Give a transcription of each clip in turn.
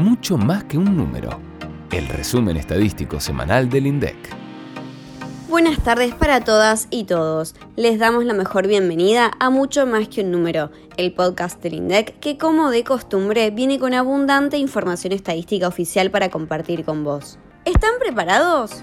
mucho más que un número. El resumen estadístico semanal del INDEC. Buenas tardes para todas y todos. Les damos la mejor bienvenida a Mucho más que un número, el podcast del INDEC que como de costumbre viene con abundante información estadística oficial para compartir con vos. ¿Están preparados?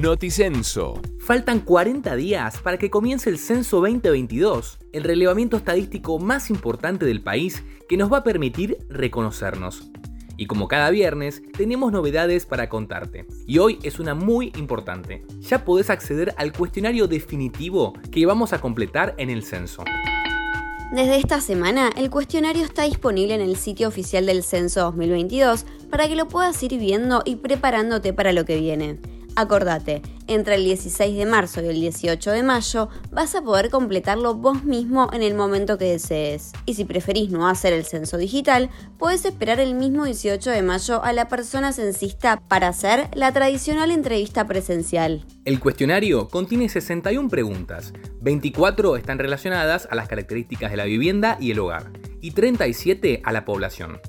Noticenso. Faltan 40 días para que comience el Censo 2022, el relevamiento estadístico más importante del país que nos va a permitir reconocernos. Y como cada viernes, tenemos novedades para contarte. Y hoy es una muy importante. Ya podés acceder al cuestionario definitivo que vamos a completar en el censo. Desde esta semana, el cuestionario está disponible en el sitio oficial del Censo 2022 para que lo puedas ir viendo y preparándote para lo que viene. Acordate, entre el 16 de marzo y el 18 de mayo vas a poder completarlo vos mismo en el momento que desees. Y si preferís no hacer el censo digital, puedes esperar el mismo 18 de mayo a la persona censista para hacer la tradicional entrevista presencial. El cuestionario contiene 61 preguntas, 24 están relacionadas a las características de la vivienda y el hogar, y 37 a la población.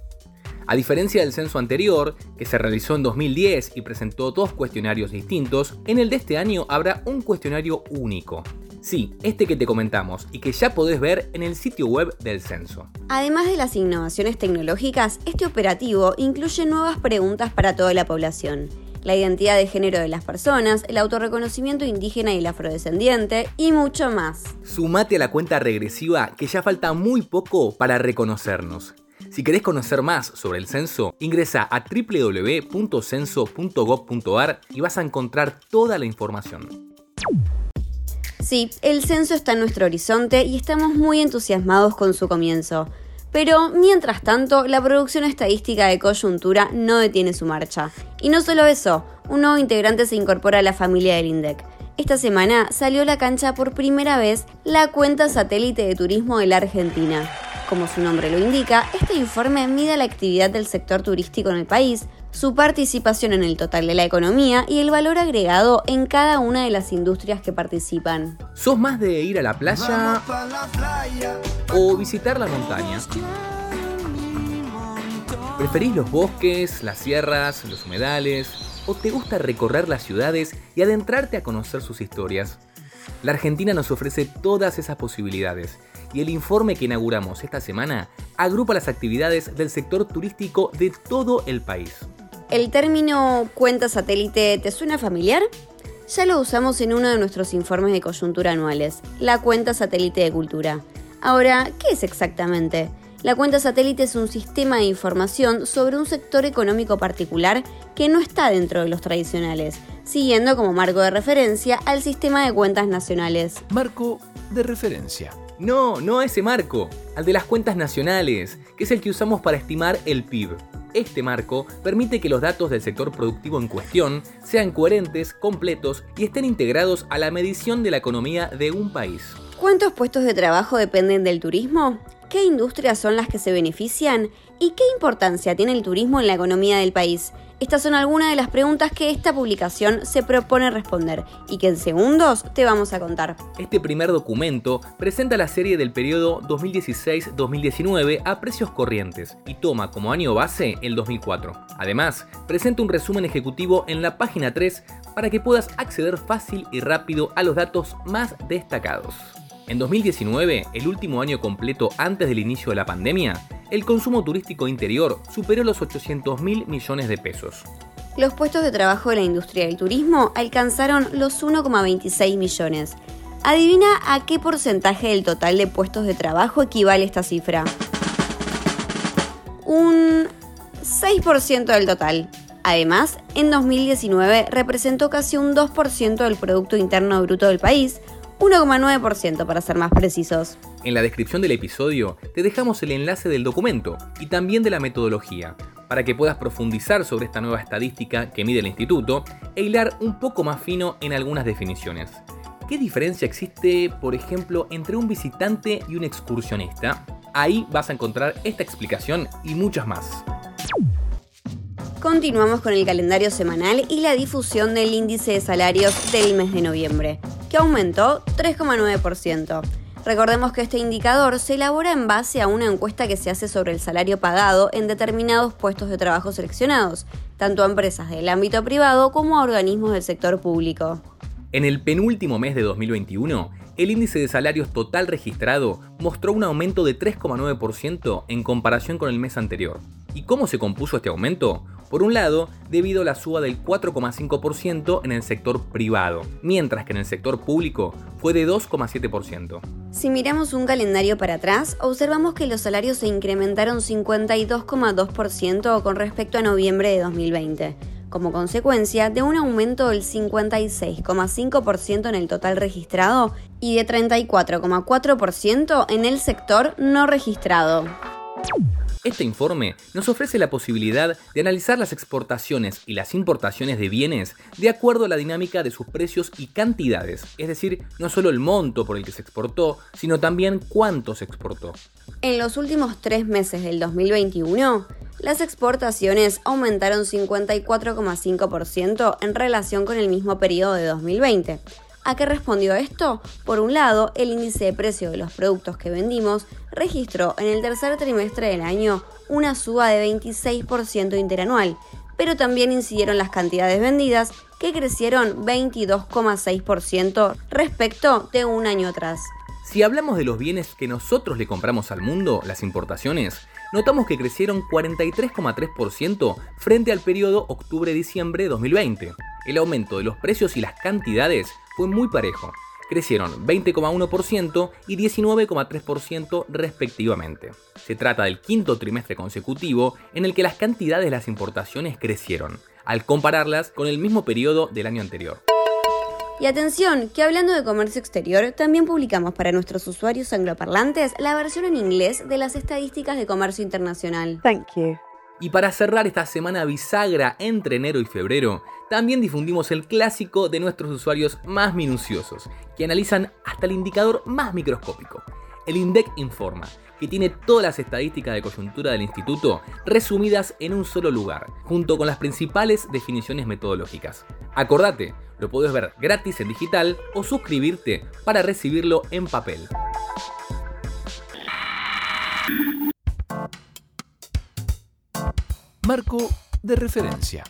A diferencia del censo anterior, que se realizó en 2010 y presentó dos cuestionarios distintos, en el de este año habrá un cuestionario único. Sí, este que te comentamos y que ya podés ver en el sitio web del censo. Además de las innovaciones tecnológicas, este operativo incluye nuevas preguntas para toda la población la identidad de género de las personas, el autorreconocimiento indígena y el afrodescendiente y mucho más. Sumate a la cuenta regresiva que ya falta muy poco para reconocernos. Si querés conocer más sobre el censo, ingresa a www.censo.gov.ar y vas a encontrar toda la información. Sí, el censo está en nuestro horizonte y estamos muy entusiasmados con su comienzo. Pero mientras tanto, la producción estadística de coyuntura no detiene su marcha. Y no solo eso, un nuevo integrante se incorpora a la familia del INDEC. Esta semana salió a la cancha por primera vez la cuenta satélite de turismo de la Argentina. Como su nombre lo indica, este informe mide la actividad del sector turístico en el país, su participación en el total de la economía y el valor agregado en cada una de las industrias que participan. ¿Sos más de ir a la playa o visitar la montaña? ¿Preferís los bosques, las sierras, los humedales? ¿O te gusta recorrer las ciudades y adentrarte a conocer sus historias? La Argentina nos ofrece todas esas posibilidades y el informe que inauguramos esta semana agrupa las actividades del sector turístico de todo el país. ¿El término cuenta satélite te suena familiar? Ya lo usamos en uno de nuestros informes de coyuntura anuales, la cuenta satélite de cultura. Ahora, ¿qué es exactamente? La cuenta satélite es un sistema de información sobre un sector económico particular que no está dentro de los tradicionales, siguiendo como marco de referencia al sistema de cuentas nacionales. Marco de referencia. No, no a ese marco, al de las cuentas nacionales, que es el que usamos para estimar el PIB. Este marco permite que los datos del sector productivo en cuestión sean coherentes, completos y estén integrados a la medición de la economía de un país. ¿Cuántos puestos de trabajo dependen del turismo? ¿Qué industrias son las que se benefician? ¿Y qué importancia tiene el turismo en la economía del país? Estas son algunas de las preguntas que esta publicación se propone responder y que en segundos te vamos a contar. Este primer documento presenta la serie del periodo 2016-2019 a precios corrientes y toma como año base el 2004. Además, presenta un resumen ejecutivo en la página 3 para que puedas acceder fácil y rápido a los datos más destacados. En 2019, el último año completo antes del inicio de la pandemia, el consumo turístico interior superó los 800 mil millones de pesos. Los puestos de trabajo de la industria del turismo alcanzaron los 1,26 millones. Adivina a qué porcentaje del total de puestos de trabajo equivale esta cifra. Un 6% del total. Además, en 2019 representó casi un 2% del Producto Interno Bruto del país, 1,9% para ser más precisos. En la descripción del episodio te dejamos el enlace del documento y también de la metodología, para que puedas profundizar sobre esta nueva estadística que mide el instituto e hilar un poco más fino en algunas definiciones. ¿Qué diferencia existe, por ejemplo, entre un visitante y un excursionista? Ahí vas a encontrar esta explicación y muchas más. Continuamos con el calendario semanal y la difusión del índice de salarios del mes de noviembre que aumentó 3,9%. Recordemos que este indicador se elabora en base a una encuesta que se hace sobre el salario pagado en determinados puestos de trabajo seleccionados, tanto a empresas del ámbito privado como a organismos del sector público. En el penúltimo mes de 2021, el índice de salarios total registrado mostró un aumento de 3,9% en comparación con el mes anterior. ¿Y cómo se compuso este aumento? Por un lado, debido a la suba del 4,5% en el sector privado, mientras que en el sector público fue de 2,7%. Si miramos un calendario para atrás, observamos que los salarios se incrementaron 52,2% con respecto a noviembre de 2020 como consecuencia de un aumento del 56,5% en el total registrado y de 34,4% en el sector no registrado. Este informe nos ofrece la posibilidad de analizar las exportaciones y las importaciones de bienes de acuerdo a la dinámica de sus precios y cantidades, es decir, no solo el monto por el que se exportó, sino también cuánto se exportó. En los últimos tres meses del 2021, las exportaciones aumentaron 54,5% en relación con el mismo periodo de 2020 ¿A qué respondió esto? Por un lado, el índice de precio de los productos que vendimos registró en el tercer trimestre del año una suba de 26% interanual, pero también incidieron las cantidades vendidas que crecieron 22,6% respecto de un año atrás. Si hablamos de los bienes que nosotros le compramos al mundo, las importaciones, notamos que crecieron 43,3% frente al periodo octubre-diciembre 2020. El aumento de los precios y las cantidades fue muy parejo. Crecieron 20,1% y 19,3% respectivamente. Se trata del quinto trimestre consecutivo en el que las cantidades de las importaciones crecieron, al compararlas con el mismo periodo del año anterior. Y atención, que hablando de comercio exterior, también publicamos para nuestros usuarios angloparlantes la versión en inglés de las estadísticas de comercio internacional. Thank you. Y para cerrar esta semana bisagra entre enero y febrero, también difundimos el clásico de nuestros usuarios más minuciosos, que analizan hasta el indicador más microscópico. El INDEC Informa, que tiene todas las estadísticas de coyuntura del instituto resumidas en un solo lugar, junto con las principales definiciones metodológicas. Acordate, lo podés ver gratis en digital o suscribirte para recibirlo en papel. Marco de referencia.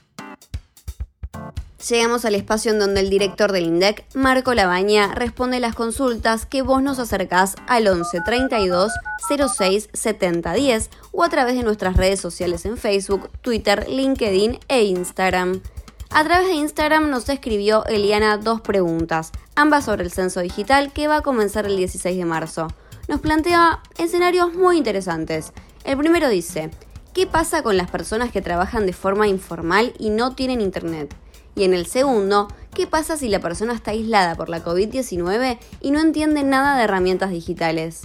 Llegamos al espacio en donde el director del INDEC, Marco Labaña, responde las consultas que vos nos acercás al 11 32 06 70 10 o a través de nuestras redes sociales en Facebook, Twitter, LinkedIn e Instagram. A través de Instagram nos escribió Eliana dos preguntas, ambas sobre el censo digital que va a comenzar el 16 de marzo. Nos plantea escenarios muy interesantes. El primero dice, ¿Qué pasa con las personas que trabajan de forma informal y no tienen internet? Y en el segundo, ¿qué pasa si la persona está aislada por la COVID-19 y no entiende nada de herramientas digitales?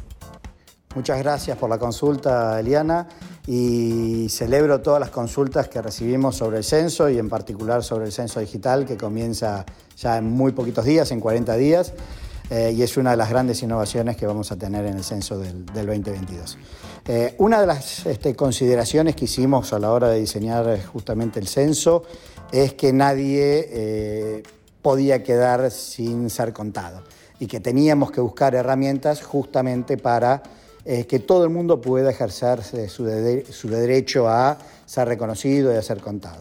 Muchas gracias por la consulta, Eliana, y celebro todas las consultas que recibimos sobre el censo y en particular sobre el censo digital que comienza ya en muy poquitos días, en 40 días. Eh, y es una de las grandes innovaciones que vamos a tener en el censo del, 2022. Eh, una de las este, consideraciones que hicimos a la hora de diseñar justamente el censo es que nadie eh, podía quedar sin ser contado y que teníamos que buscar herramientas justamente para que todo el mundo pueda ejercer su, su, derecho a ser reconocido y a ser contado.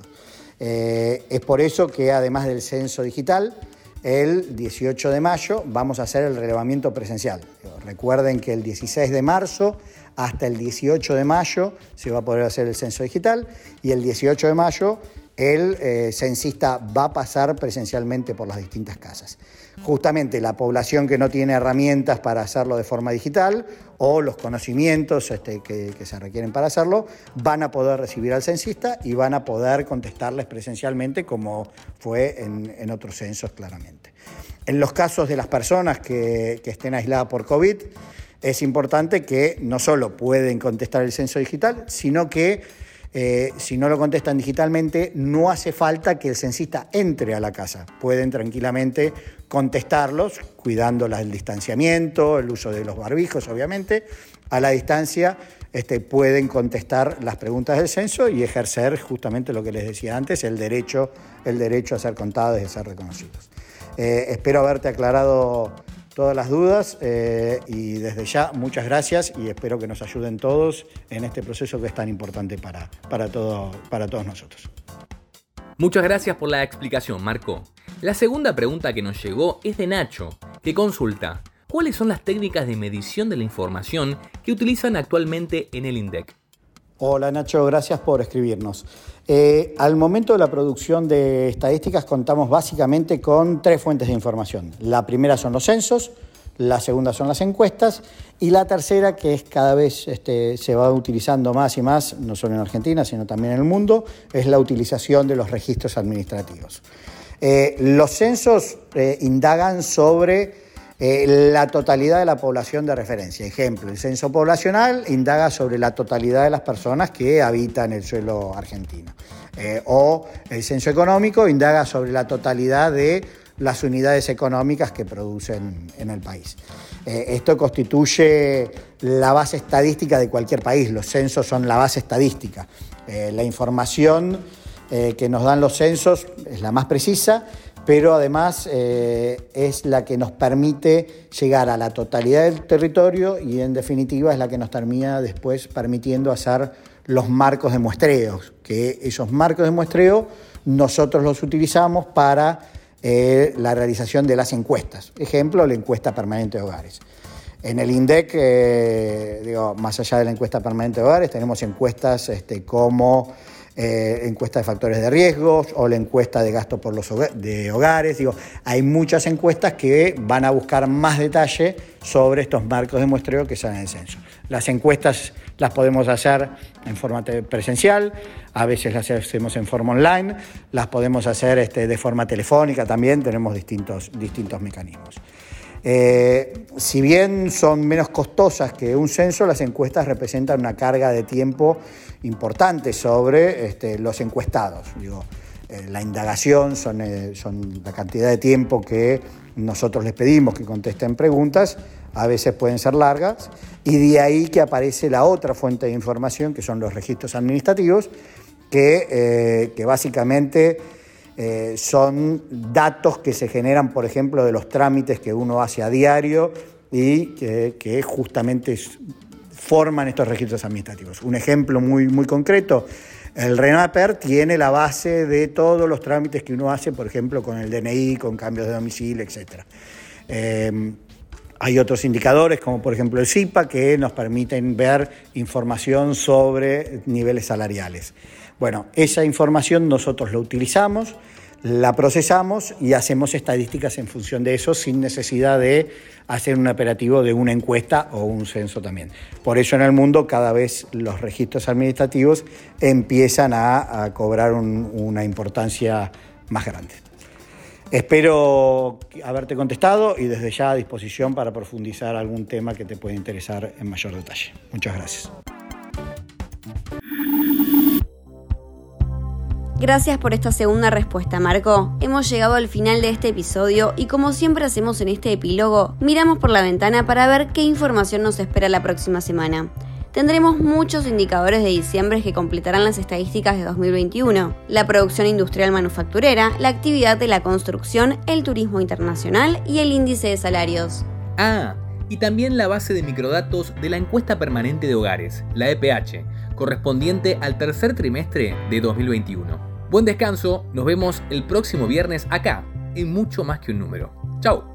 es por eso que además del censo digital, el 18 de mayo vamos a hacer el relevamiento presencial. Recuerden que el 16 de marzo hasta el 18 de mayo se va a poder hacer el censo digital y el 18 de mayo el eh, censista va a pasar presencialmente por las distintas casas. Justamente la población que no tiene herramientas para hacerlo de forma digital o los conocimientos este, que, se requieren para hacerlo, van a poder recibir al censista y van a poder contestarles presencialmente como fue en, otros censos claramente. En los casos de las personas que, que estén aisladas por COVID, es importante que no solo pueden contestar el censo digital, sino que eh, si no lo contestan digitalmente, no hace falta que el censista entre a la casa. Pueden tranquilamente contestarlos, cuidando el distanciamiento, el uso de los barbijos, obviamente. A la distancia este, pueden contestar las preguntas del censo y ejercer justamente lo que les decía antes, el derecho, el derecho a ser contados y a ser reconocidos. Eh, espero haberte aclarado todas las dudas eh, y desde ya muchas gracias y espero que nos ayuden todos en este proceso que es tan importante para, para, para todos nosotros. Muchas gracias por la explicación, Marco. La segunda pregunta que nos llegó es de Nacho, que consulta, ¿cuáles son las técnicas de medición de la información que utilizan actualmente en el INDEC? Hola Nacho, gracias por escribirnos. Eh, al momento de la producción de estadísticas contamos básicamente con tres fuentes de información. La primera son los censos, la segunda son las encuestas y la tercera, que es cada vez este, se va utilizando más y más, no solo en Argentina, sino también en el mundo, es la utilización de los registros administrativos. Eh, los censos eh, indagan sobre eh, la totalidad de la población de referencia. Ejemplo, el censo poblacional indaga sobre la totalidad de las personas que habitan el suelo argentino. Eh, o el censo económico indaga sobre la totalidad de las unidades económicas que producen en el país. Eh, esto constituye la base estadística de cualquier país. Los censos son la base estadística. la información que nos dan los censos es la más precisa pero además eh, es la que nos permite llegar a la totalidad del territorio y en definitiva es la que nos termina después permitiendo hacer los marcos de muestreo, que esos marcos de muestreo nosotros los utilizamos para eh, la realización de las encuestas. Ejemplo, la encuesta permanente de hogares. En el INDEC, eh, digo, más allá de la encuesta permanente de hogares, tenemos encuestas este, como eh, encuesta de factores de riesgos o la encuesta de gasto por los de hogares. Digo, hay muchas encuestas que van a buscar más detalle sobre estos marcos de muestreo que salen en el censo. Las encuestas las podemos hacer en forma presencial, a veces las hacemos en forma online, las podemos hacer este, de forma telefónica también, tenemos distintos, distintos mecanismos. Eh, si bien son menos costosas que un censo, las encuestas representan una carga de tiempo importante sobre este, los encuestados. Digo, eh, la indagación son, eh, son la cantidad de tiempo que nosotros les pedimos que contesten preguntas, a veces pueden ser largas, y de ahí que aparece la otra fuente de información, que son los registros administrativos, que básicamente eh, son datos que se generan, por ejemplo, de los trámites que uno hace a diario y que, justamente forman estos registros administrativos. Un ejemplo muy, muy concreto, el RENAPER tiene la base de todos los trámites que uno hace, por ejemplo, con el DNI, con cambios de domicilio, etc. hay otros indicadores, como por ejemplo el CIPA, que nos permiten ver información sobre niveles salariales. Bueno, esa información nosotros la utilizamos, la procesamos y hacemos estadísticas en función de eso sin necesidad de hacer un operativo de una encuesta o un censo también. Por eso en el mundo cada vez los registros administrativos empiezan a, cobrar una importancia más grande. Espero haberte contestado y desde ya a disposición para profundizar algún tema que te pueda interesar en mayor detalle. Muchas gracias. Gracias por esta segunda respuesta, Marco. Hemos llegado al final de este episodio y como siempre hacemos en este epílogo, miramos por la ventana para ver qué información nos espera la próxima semana. Tendremos muchos indicadores de diciembre que completarán las estadísticas de 2021. La producción industrial manufacturera, la actividad de la construcción, el turismo internacional y el índice de salarios. Ah, y también la base de microdatos de la encuesta permanente de hogares, la EPH, correspondiente al tercer trimestre de 2021. Buen descanso, nos vemos el próximo viernes acá, en Mucho Más que un Número. ¡Chao!